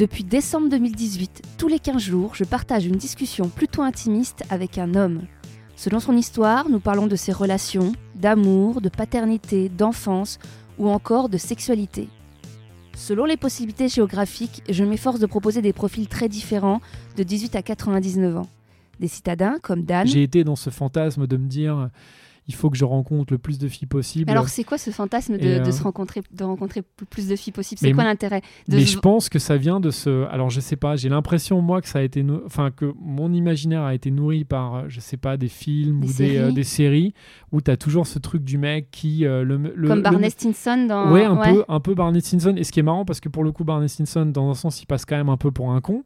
Depuis décembre 2018, tous les 15 jours, je partage une discussion plutôt intimiste avec un homme. Selon son histoire, nous parlons de ses relations, d'amour, de paternité, d'enfance ou encore de sexualité. Selon les possibilités géographiques, je m'efforce de proposer des profils très différents de 18 à 99 ans. Des citadins comme Dan. J'ai été dans ce fantasme de me dire il faut que je rencontre le plus de filles possible. Alors c'est quoi ce fantasme de, euh, se rencontrer, de rencontrer le plus de filles possible? C'est quoi l'intérêt Mais je pense que ça vient de ce. Alors je sais pas, j'ai l'impression moi que ça a été, nou- enfin que mon imaginaire a été nourri par, euh, je sais pas, des films Des ou des, séries? euh, des séries où tu as toujours ce truc du mec qui euh, le, le- Comme le- Barney Stinson dans. Ouais, un peu, un peu Barney Stinson. Et ce qui est marrant, parce que pour le coup, Barney Stinson, dans un sens, il passe quand même un peu pour un con.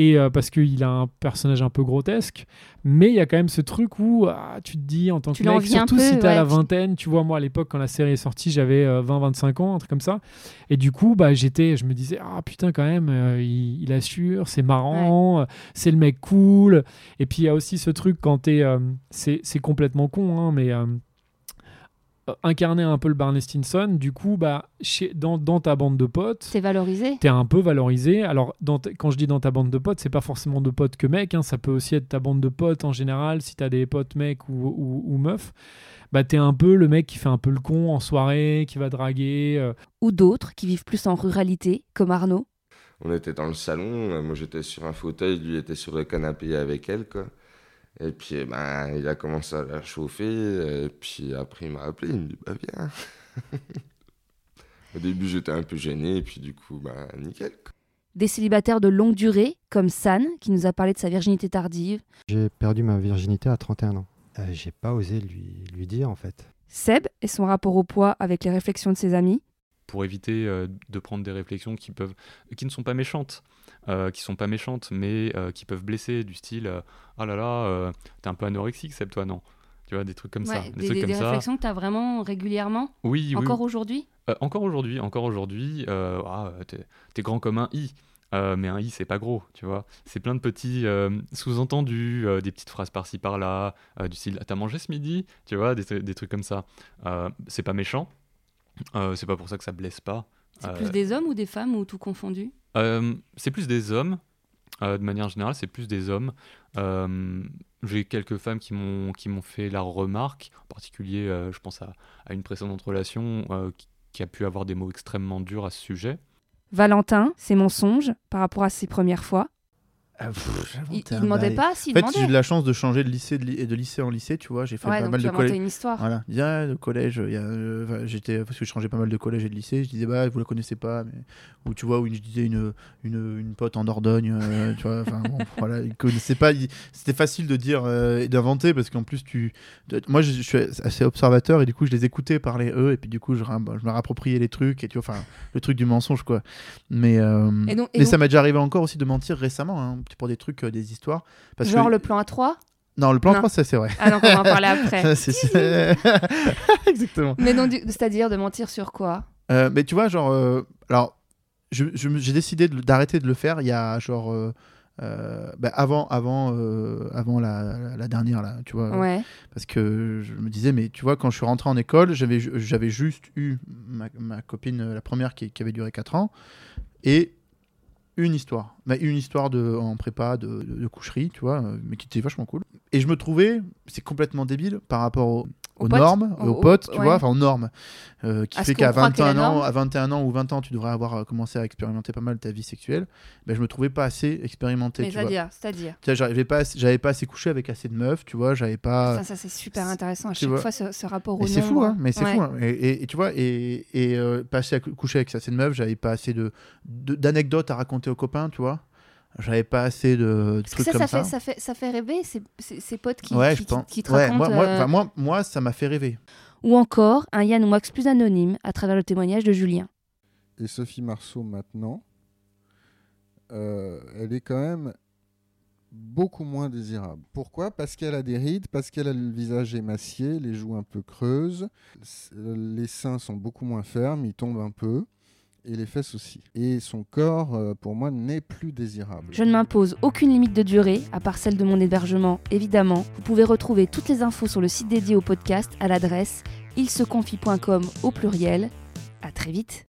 Et euh, parce qu'il a un personnage un peu grotesque. Mais il y a quand même ce truc où ah, tu te dis, en tant Tu que mec, surtout peu, si t'as ouais, la vingtaine, tu vois, moi à l'époque, quand la série est sortie, j'avais 20-25 ans, un truc comme ça. Et du coup, bah, j'étais, je me disais, ah putain, quand même, euh, il, il assure, c'est marrant, euh, c'est le mec cool. Et puis il y a aussi ce truc quand t'es. euh, c'est c'est complètement con, hein, mais. Incarner un peu le Barney Stinson, du coup, bah, chez, dans, dans ta bande de potes, C'est valorisé. t'es un peu valorisé. Alors, dans quand je dis dans ta bande de potes, c'est pas forcément de potes que mecs, hein, ça peut aussi être ta bande de potes en général, si t'as des potes mecs ou, ou, ou meufs. Bah, t'es un peu le mec qui fait un peu le con en soirée, qui va draguer. euh. Ou d'autres qui vivent plus en ruralité, comme Arnaud. On était dans le salon, moi j'étais sur un fauteuil, lui était sur le canapé avec elle, quoi. Et puis, eh ben, il a commencé à la chauffer, et puis après il m'a appelé, il me dit, bah viens. Au début j'étais un peu gêné, et puis du coup, bah nickel. quoi. Des célibataires de longue durée, comme San, qui nous a parlé de sa virginité tardive. J'ai perdu ma virginité à 31 ans. Euh, J'ai pas osé lui, lui dire en fait. Seb et son rapport au poids avec les réflexions de ses amis. Pour éviter euh, de prendre des réflexions qui peuvent qui ne sont pas méchantes euh, qui sont pas méchantes mais euh, qui peuvent blesser du style euh, ah là là t'es un peu anorexique Seb toi non. Tu vois des trucs comme ça des, des, trucs des- comme des ça. réflexions que tu as vraiment régulièrement, oui encore oui. aujourd'hui? Encore aujourd'hui encore aujourd'hui ah, t'es, grand comme un i. Mais un i c'est pas gros tu vois. C'est plein de petits sous-entendus des petites phrases par-ci par-là du style Ah, t'as mangé ce midi? Tu vois des, trucs comme ça. C'est pas méchant Euh, c'est pas pour ça que ça blesse pas C'est Euh, plus des hommes ou des femmes ou tout confondu? Euh, c'est plus des hommes. Euh, de manière générale, c'est plus des hommes. Euh, J'ai quelques femmes qui m'ont qui m'ont fait la remarque. En particulier, euh, je pense à, à une précédente relation euh, qui, qui a pu avoir des mots extrêmement durs à ce sujet. Valentin, ses mensonges par rapport à ses premières fois. Ah, pff, Il, demandait pas s'il En fait, j'ai eu de la chance de changer de lycée de, li- et de lycée en lycée, tu vois. J'ai fait Ouais, pas donc mal tu de collèges. une histoire. Voilà. Il le collège, il y a, euh, enfin, j'étais, parce que je changeais pas mal de collège et de lycée, je disais, bah, vous la connaissez pas, mais, ou tu vois, où je disais une, une, une pote en Dordogne, euh, tu vois, enfin, bon, voilà, ils connaissaient pas, ils- c'était facile de dire euh, et d'inventer, parce qu'en plus, tu, moi, je, je suis assez observateur, et du coup, je les écoutais parler eux, et puis du coup, je, ram- je me rappropriais les trucs, et tu vois, enfin, le truc du mensonge, quoi. Mais, euh, Et donc- et mais donc- ça m'est déjà arrivé encore aussi de mentir récemment, hein, pour des trucs, euh, des histoires. Parce Genre que- le plan à 3 Non, le plan Non. 3, ça, c'est vrai. Ah donc on va en parler après. C'est- Exactement. Mais non, du- c'est-à-dire de mentir sur quoi? Euh, mais tu vois, genre, euh, alors, je- je me- j'ai décidé d'arrêter de le faire il y a genre, euh, bah, avant, avant, euh, avant la, la- la dernière là, tu vois, Ouais. parce que je me disais, mais tu vois, quand je suis rentré en école, j'avais, j'avais juste eu ma, ma copine, la première qui, qui avait duré 4 ans, et une histoire, bah, une histoire de, en prépa de, de- de coucherie, tu vois, euh, mais qui était vachement cool. Et je me trouvais, c'est complètement débile par rapport aux, Aux aux potes normes, Aux- potes, tu ouais. vois, enfin aux normes, euh, qui À fait qu'à croit qu'est la 21 ans, à 21 ans ou 20 ans, tu devrais avoir euh, commencé à expérimenter pas mal ta vie sexuelle. Ben, je me trouvais pas assez expérimenté. C'est-à-dire, c'est-à-dire. J'arrivais pas, j'avais pas assez couché avec assez de meufs, tu vois, j'avais pas. Ça, ça c'est super intéressant à chaque fois ce, ce rapport au c'est fou, hein, mais c'est Ouais. fou. hein. Et, et- et tu vois, et, et euh, pas assez à cou- coucher avec assez de meufs, j'avais pas assez de- d'anecdotes à raconter aux copains, tu vois. J'avais pas assez de, trucs ça, comme ça, ça. fait, ça, fait, ça fait rêver ces, ces, ces potes qui, ouais, qui, je pense. qui te Ouais, racontent. moi, euh, moi, moi, ça m'a fait rêver. Ou encore un Yann Wax plus anonyme à travers le témoignage de Julien. Et Sophie Marceau maintenant, euh, elle est quand même beaucoup moins désirable. Pourquoi? Parce qu'elle a des rides, parce qu'elle a le visage émacié, les joues un peu creuses, s- les seins sont beaucoup moins fermes, ils tombent un peu, et les fesses aussi. Et son corps, euh, pour moi, n'est plus désirable. Je ne m'impose aucune limite de durée, à part celle de mon hébergement, évidemment. Vous pouvez retrouver toutes les infos sur le site dédié au podcast à l'adresse ilseconfie.com au pluriel. À très vite.